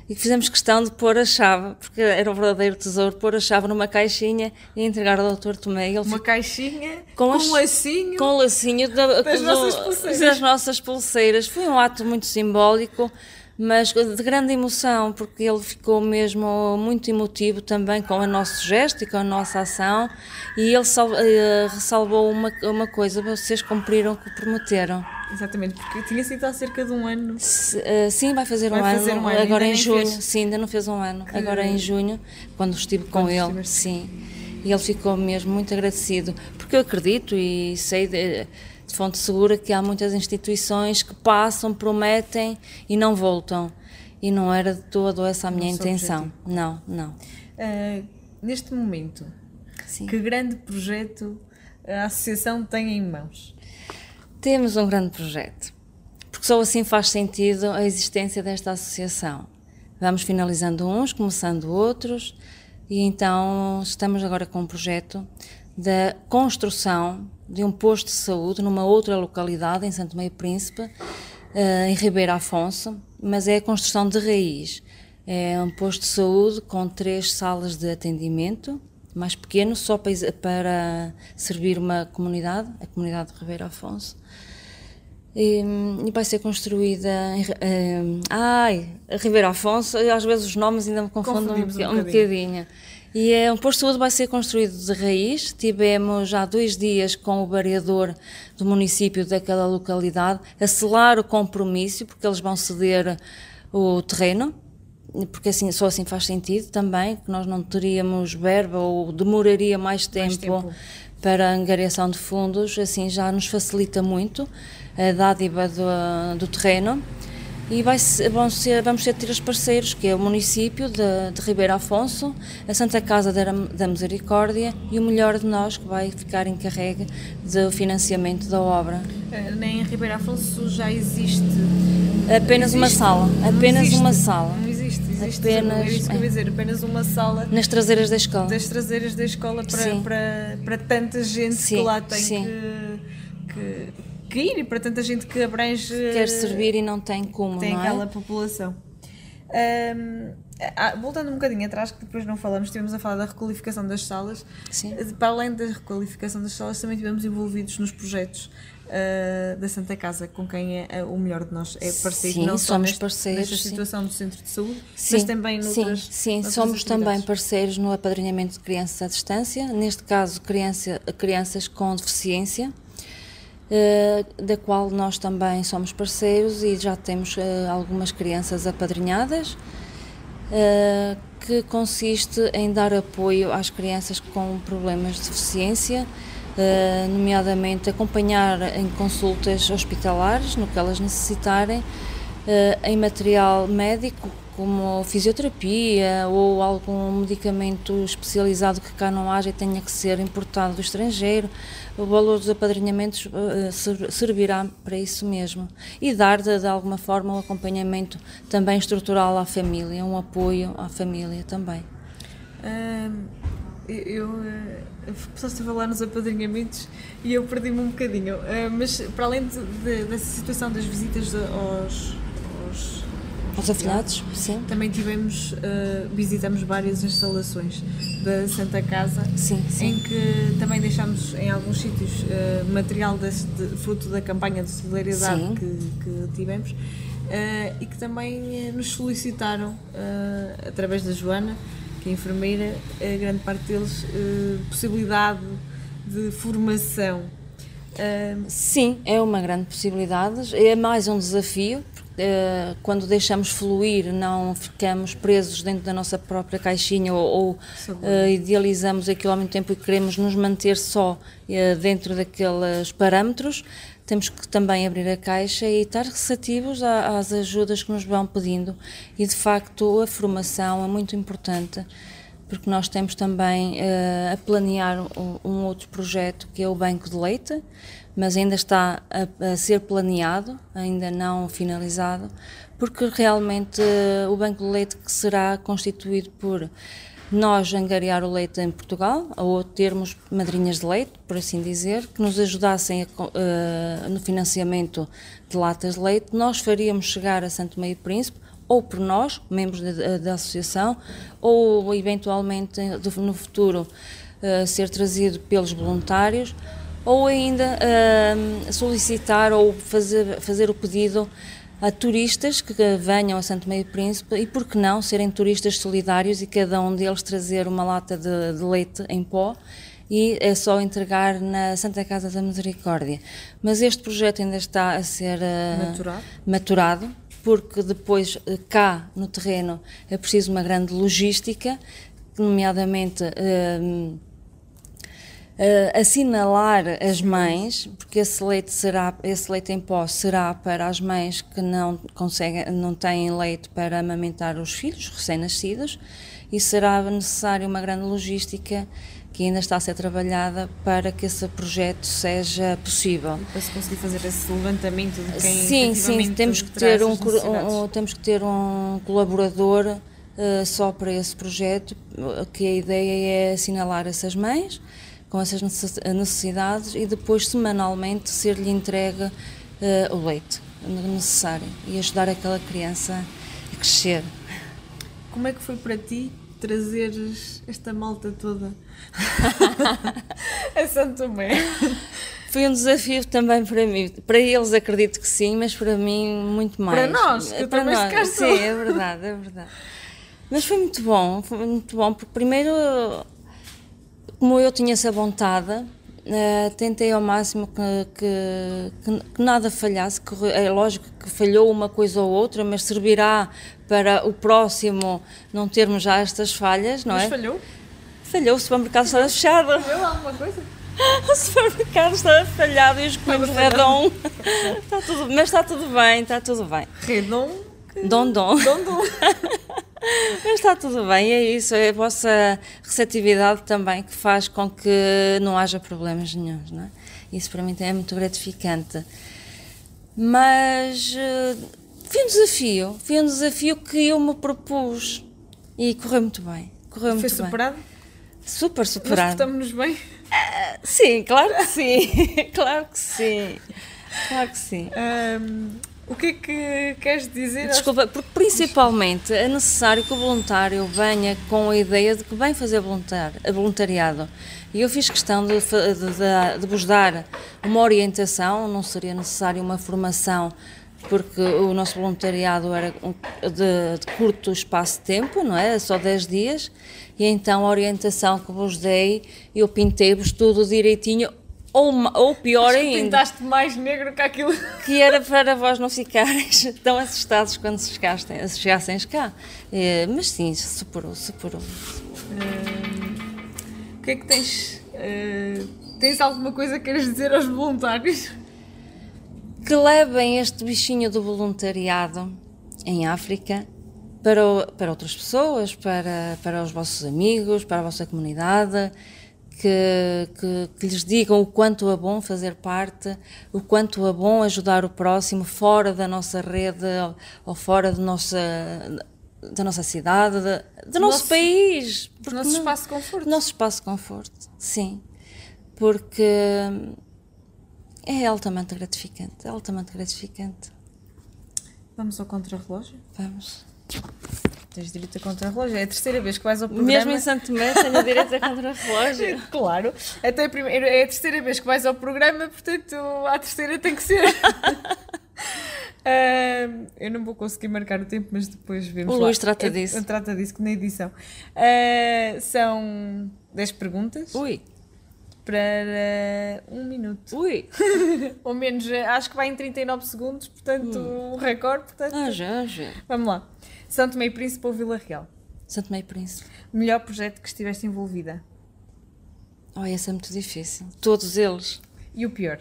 J: e fizemos questão de pôr a chave, porque era o verdadeiro tesouro, pôr a chave numa caixinha e entregar ao Dr. Tomé.
A: Ele uma caixinha com, com um lacinho,
J: com um lacinho da, das, do, nossas pulseiras. das nossas pulseiras. Foi um ato muito simbólico, mas de grande emoção, porque ele ficou mesmo muito emotivo também com o nosso gesto e com a nossa ação. E ele sal, uh, ressalvou uma, uma coisa: vocês cumpriram o que prometeram.
A: Exatamente, porque tinha sido há cerca de um ano.
J: Se, uh, sim, vai fazer, vai um, fazer ano, um, ano, agora em junho. Fez. Sim, ainda não fez um ano. Que... Agora em junho, quando estive com ele, estiveste. sim. E ele ficou mesmo muito agradecido, porque eu acredito e sei de, de fonte segura que há muitas instituições que passam, prometem e não voltam. E não era de todo essa a minha Nosso intenção. Não, não.
A: Uh, neste momento, sim. que grande projeto a associação tem em mãos?
J: Temos um grande projeto, porque só assim faz sentido a existência desta associação. Vamos finalizando uns, começando outros, e então estamos agora com um projeto da construção de um posto de saúde numa outra localidade, em Santo Meio Príncipe, eh, em Ribeiro Afonso, mas é a construção de raiz. É um posto de saúde com três salas de atendimento, mais pequeno, só para, servir uma comunidade, a comunidade de Ribeiro Afonso. E, e vai ser construída em, ai, Ribeiro Afonso, às vezes os nomes ainda me confundem um, um, bocadinho. um bocadinho. E é, um posto de saúde vai ser construído de raiz. Tivemos já dois dias com o vereador do município daquela localidade a selar o compromisso, porque eles vão ceder o terreno porque assim, só assim faz sentido também, que nós não teríamos verba ou demoraria mais tempo, mais tempo. para a angariação de fundos, assim já nos facilita muito a dádiva do, do terreno e vai vamos, ser, vamos ter três parceiros, que é o município de, de Ribeiro Afonso, a Santa Casa da, da Misericórdia e o Melhor de Nós, que vai ficar encarregue do financiamento da obra.
A: Eh, nem em Ribeiro Afonso já existe...
J: Apenas existe, uma sala, apenas
A: existe,
J: uma sala.
A: Existe, apenas, é isso que eu ia dizer, apenas uma sala...
J: Nas traseiras da escola.
A: Das traseiras da escola para, para, para tanta gente sim, que lá tem que, que que ir e para tanta gente que abrange.
J: Quer servir e não tem como,
A: tem é? aquela população. Um, voltando um bocadinho atrás, que depois não falamos, estivemos a falar da requalificação das salas.
J: Sim.
A: Para além da requalificação das salas, também estivemos envolvidos nos projetos uh, da Santa Casa, com quem é o melhor de nós é parceiro,
J: sim,
A: não
J: só
A: somos neste,
J: parceiros,
A: nesta situação do centro de saúde,
J: sim,
A: mas também noutras,
J: Sim, sim
A: noutras
J: somos também parceiros no apadrinhamento de crianças à distância, neste caso criança, crianças com deficiência. Uh, da qual nós também somos parceiros e já temos uh, algumas crianças apadrinhadas, que consiste em dar apoio às crianças com problemas de deficiência, nomeadamente acompanhar em consultas hospitalares, no que elas necessitarem, em material médico, como fisioterapia ou algum medicamento especializado que cá não haja e tenha que ser importado do estrangeiro, o valor dos apadrinhamentos uh, servirá para isso mesmo. E dar, de, alguma forma, um acompanhamento também estrutural à família, um apoio à família também.
A: Eu. Passaste a falar nos apadrinhamentos e eu perdi-me um bocadinho. Uh, mas para além de, de, dessa situação das visitas aos, aos
J: os afilhados, sim.
A: Também tivemos, uh, visitamos várias instalações da Santa Casa,
J: sim, sim.
A: em que também deixámos em alguns sítios uh, material deste, de, fruto da campanha de solidariedade que, que, tivemos uh, e que também nos solicitaram, através da Joana, que é enfermeira, a grande parte deles, possibilidade de formação.
J: Sim, é uma grande possibilidade, é mais um desafio, Uh, quando deixamos fluir, não ficamos presos dentro da nossa própria caixinha ou, ou uh, idealizamos aquilo ao mesmo tempo e queremos nos manter só uh, dentro daqueles parâmetros, temos que também abrir a caixa e estar receptivos às ajudas que nos vão pedindo. E de facto, a formação é muito importante porque nós temos também a planear um outro projeto que é o Banco de Leite mas ainda está a, a, ser planeado, ainda não finalizado, porque realmente uh, o banco de leite que será constituído por nós angariar o leite em Portugal, ou termos madrinhas de leite, por assim dizer, que nos ajudassem a, uh, no financiamento de latas de leite, nós faríamos chegar a Santo Meio Príncipe, ou por nós, membros da, da associação, ou eventualmente no futuro uh, ser trazido pelos voluntários, ou ainda uh, solicitar ou fazer, fazer o pedido a turistas que venham a Santo Meio Príncipe e, por que não, serem turistas solidários e cada um deles trazer uma lata de, de leite em pó e é só entregar na Santa Casa da Misericórdia. Mas este projeto ainda está a ser uh, maturado. maturado. porque depois uh, cá no terreno é preciso uma grande logística, nomeadamente uh, uh, assinalar as mães, porque esse leite será, esse leite em pó será para as mães que não conseguem, não têm leite para amamentar os filhos recém-nascidos e será necessário uma grande logística que ainda está a ser trabalhada para que esse projeto seja possível.
A: para se conseguir fazer esse levantamento de quem
J: Sim, sim, temos que ter um, um, temos que ter um colaborador uh, só para esse projeto, que a ideia é assinalar essas mães com essas necessidades e depois semanalmente ser-lhe entregue uh, o leite necessário e ajudar aquela criança a crescer.
A: Como é que foi para ti trazeres esta malta toda a Santo Tomé?
J: Foi um desafio também para mim. Para eles acredito que sim, mas para mim muito mais.
A: Para nós, que para nós.
J: Sim, é verdade, é verdade. Mas foi muito bom, foi muito bom, porque primeiro como eu tinha essa vontade Uh, tentei ao máximo que, que, que, que, nada falhasse. Que, é lógico que falhou uma coisa ou outra, mas servirá para o próximo não termos já estas falhas, não
A: mas
J: é?
A: Mas falhou?
J: Falhou, o supermercado estava fechado.
A: Falhou alguma coisa?
J: o supermercado estava falhado e os comemos redom. está tudo, mas está tudo bem, está tudo bem.
A: Redom?
J: Dondon.
A: Dondon.
J: Mas está tudo bem, é isso, é a vossa receptividade também que faz com que não haja problemas nenhums, não é? Isso para mim é muito gratificante. Mas foi um desafio, foi um desafio que eu me propus e correu muito bem. Correu
A: foi
J: muito
A: superado?
J: bem. Super superado.
A: Nós estamos bem?
J: Uh, sim, claro que sim. claro que sim. Claro que sim.
A: Um, o que é que queres dizer?
J: Desculpa, porque principalmente é necessário que o voluntário venha com a ideia de que vem fazer voluntariado. E eu fiz questão de, de, de vos dar uma orientação, não seria necessário uma formação, porque o nosso voluntariado era de, de curto espaço de tempo, não é? Só 10 dias. E então a orientação que vos dei, eu pintei-vos tudo direitinho, ou, ou pior
A: Acho
J: ainda.
A: pintaste mais negro que aquilo.
J: Que era para vós não ficarem tão assustados quando chegassem, chegassem cá. É, mas sim, superou, superou.
A: Hum, o que é que tens? Uh, tens alguma coisa que queres dizer aos voluntários?
J: Que levem este bichinho do voluntariado em África para, para outras pessoas, para, para os vossos amigos, para a vossa comunidade que, que, que, lhes digam o quanto é bom fazer parte, o quanto é bom ajudar o próximo fora da nossa rede ou fora de nossa, da nossa cidade, de, do nosso, nosso, país.
A: Do nosso não, espaço de conforto.
J: Nosso espaço de conforto, sim. Porque é altamente gratificante, é altamente gratificante.
A: Vamos ao contrarrelógio?
J: Vamos.
A: Tens direito a contra-relógio. É a terceira vez que vais ao programa.
J: Mesmo em Santo Tomé tenho direito a contra-relógio.
A: claro. Até a primeira, é a terceira vez que vais ao programa, portanto, a terceira tem que ser. uh, eu não vou conseguir marcar o tempo, mas depois vemos.
J: O Luís trata disso.
A: É, trata disso na edição. Uh, são 10 perguntas.
J: Ui.
A: Para um minuto.
J: Ui!
A: Ou menos, acho que vai em 39 segundos, portanto, hum. o recorde. Portanto,
J: ah, já, já.
A: Vamos lá. Santo Meio Príncipe ou Vila Real?
J: Santo Meio Príncipe.
A: Melhor projeto que estiveste envolvida?
J: Oh, esse é muito difícil. Todos eles.
A: E o pior?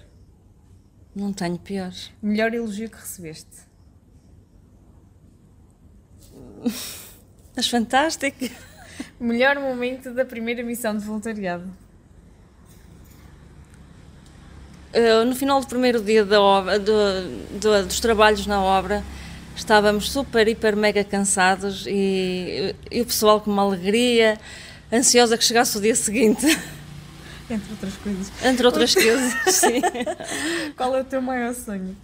J: Não tenho piores.
A: Melhor elogio que recebeste?
J: As fantásticas.
A: Melhor momento da primeira missão de voluntariado?
J: Uh, no final do primeiro dia da obra, do, do, dos trabalhos na obra, estávamos super, hiper, mega cansados e, e o pessoal com uma alegria, ansiosa que chegasse o dia seguinte.
A: Entre outras coisas.
J: Entre outras coisas, sim.
A: Qual é o teu maior sonho?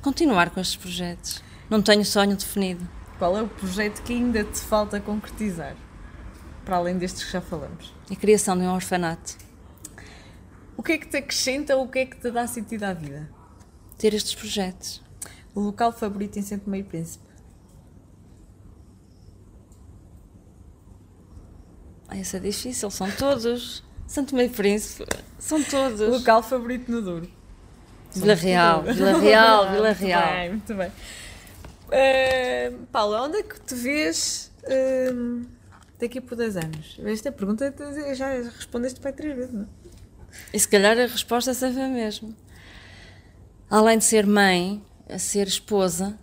J: Continuar com estes projetos. Não tenho sonho definido.
A: Qual é o projeto que ainda te falta concretizar? Para além destes que já falamos.
J: A criação de um orfanato.
A: O que é que te acrescenta ou o que é que te dá sentido à vida?
J: Ter estes projetos.
A: O local favorito em Santo Meio Príncipe?
J: Esse é difícil, são todos. Santo Meio Príncipe, são todos.
A: O local favorito no Douro?
J: Vila Real, Vila Real, Vila Real.
A: Muito bem, muito bem. Uh, Paula, onde é que te vês uh, daqui por 10 anos? Esta pergunta já respondeste para três vezes, não é?
J: E se calhar a resposta é sempre a mesma. Além de ser mãe, a ser esposa,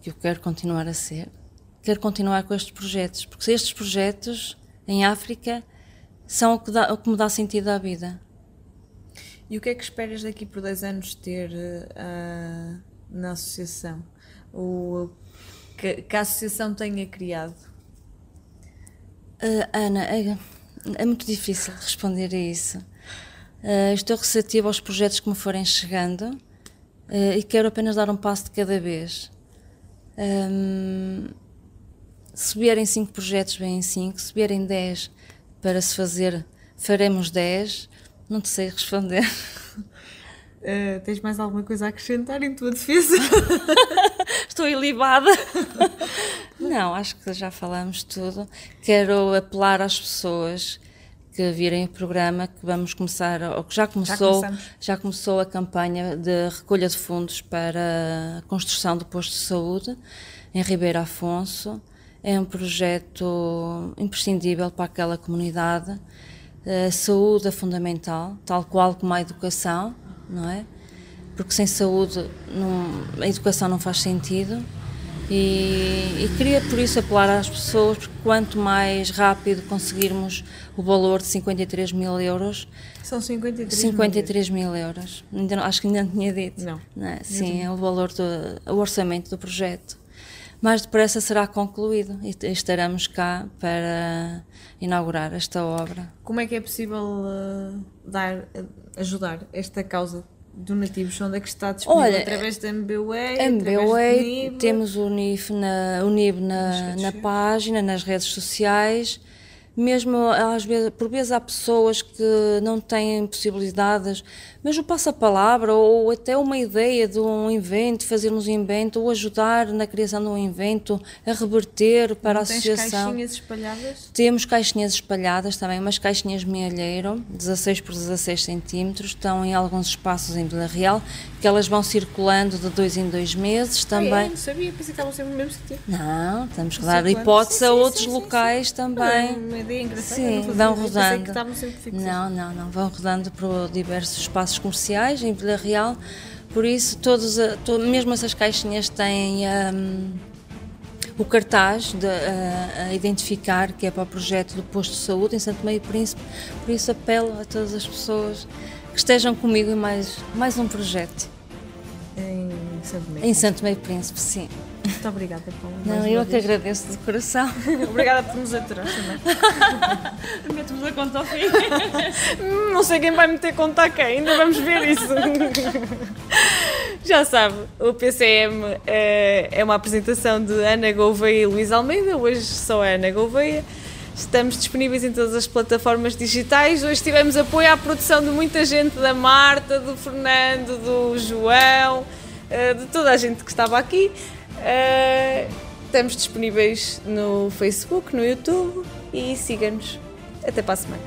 J: que eu quero continuar a ser, quero continuar com estes projetos, porque estes projetos em África são o que, dá, o que me dá sentido à vida.
A: E o que é que esperas daqui por 10 anos ter uh, na associação? O, que, que, a associação tenha criado?
J: Uh, Ana, é, é muito difícil responder a isso. Uh, estou receptiva aos projetos que me forem chegando uh, e quero apenas dar um passo de cada vez. Um, se vierem cinco projetos, vêm cinco. Se vierem dez para se fazer, faremos dez. Não te sei responder.
A: Uh, tens mais alguma coisa a acrescentar em tua defesa?
J: Estou ilibada. Não, acho que já falamos tudo. Quero apelar às pessoas que virem o programa que vamos começar, ou que já começou,
A: já,
J: já começou a campanha de recolha de fundos para a construção do posto de saúde em Ribeiro Afonso. É um projeto imprescindível para aquela comunidade. A saúde é fundamental, tal qual como a educação, não é? Porque sem saúde não, a educação não faz sentido. E, e, queria por isso apelar às pessoas, porque quanto mais rápido conseguirmos o valor de 53 mil euros.
A: São 53,
J: 53 mil, mil euros. Ainda não, acho que ainda não tinha dito.
A: Não.
J: não é? Sim, é o valor do o orçamento do projeto. Mais depressa será concluído e estaremos cá para inaugurar esta obra.
A: Como é que é possível uh, dar, ajudar esta causa donativos onde é que está disponível?
J: Olha,
A: através da MBWay?
J: MBWay, temos o UNIF na, o NIB na, na página, nas redes sociais mesmo às vezes, por vezes há pessoas que não têm possibilidades, mas o passa-palavra ou até uma ideia de um invento, fazermos um invento ou ajudar na criação de um invento a reverter para
A: não
J: a associação. Tens
A: caixinhas espalhadas?
J: Temos caixinhas espalhadas também, umas caixinhas mealheiro, 16 por 16 centímetros, estão em alguns espaços em Vila Real, que elas vão circulando de dois em dois meses também. Ah,
A: é? Não sabia, pensei que estavam sempre no mesmo sítio.
J: Não, temos que dar hipótese a outros sim, locais
A: sim.
J: também.
A: Uma ideia engraçada.
J: Sim, vão rodando.
A: Não,
J: não, não, vão rodando por diversos espaços comerciais em Vila Real. Por isso, todos, mesmo essas caixinhas têm um, o cartaz de, a, a identificar que é para o projeto do posto de saúde em Santo Meio Príncipe. Por isso, apelo a todas as pessoas que estejam comigo em mais, mais um projeto.
A: Em Santo Meio
J: Em Santo Meio Príncipe, sim.
A: Muito obrigada, Paula.
J: Não, eu que agradeço de coração.
A: obrigada por nos aturar também.
J: Metemos a conta ao fim.
A: Não sei quem vai meter conta a quem, ainda vamos ver isso. Já sabe, o PCM é, é uma apresentação de Ana Gouveia e Luís Almeida. Hoje só a Ana Gouveia. Estamos disponíveis em todas as plataformas digitais. Hoje tivemos apoio à produção de muita gente, da Marta, do Fernando, do João, eh, de toda a gente que estava aqui. Eh, estamos disponíveis no Facebook, no YouTube e siga-nos. Até para a semana.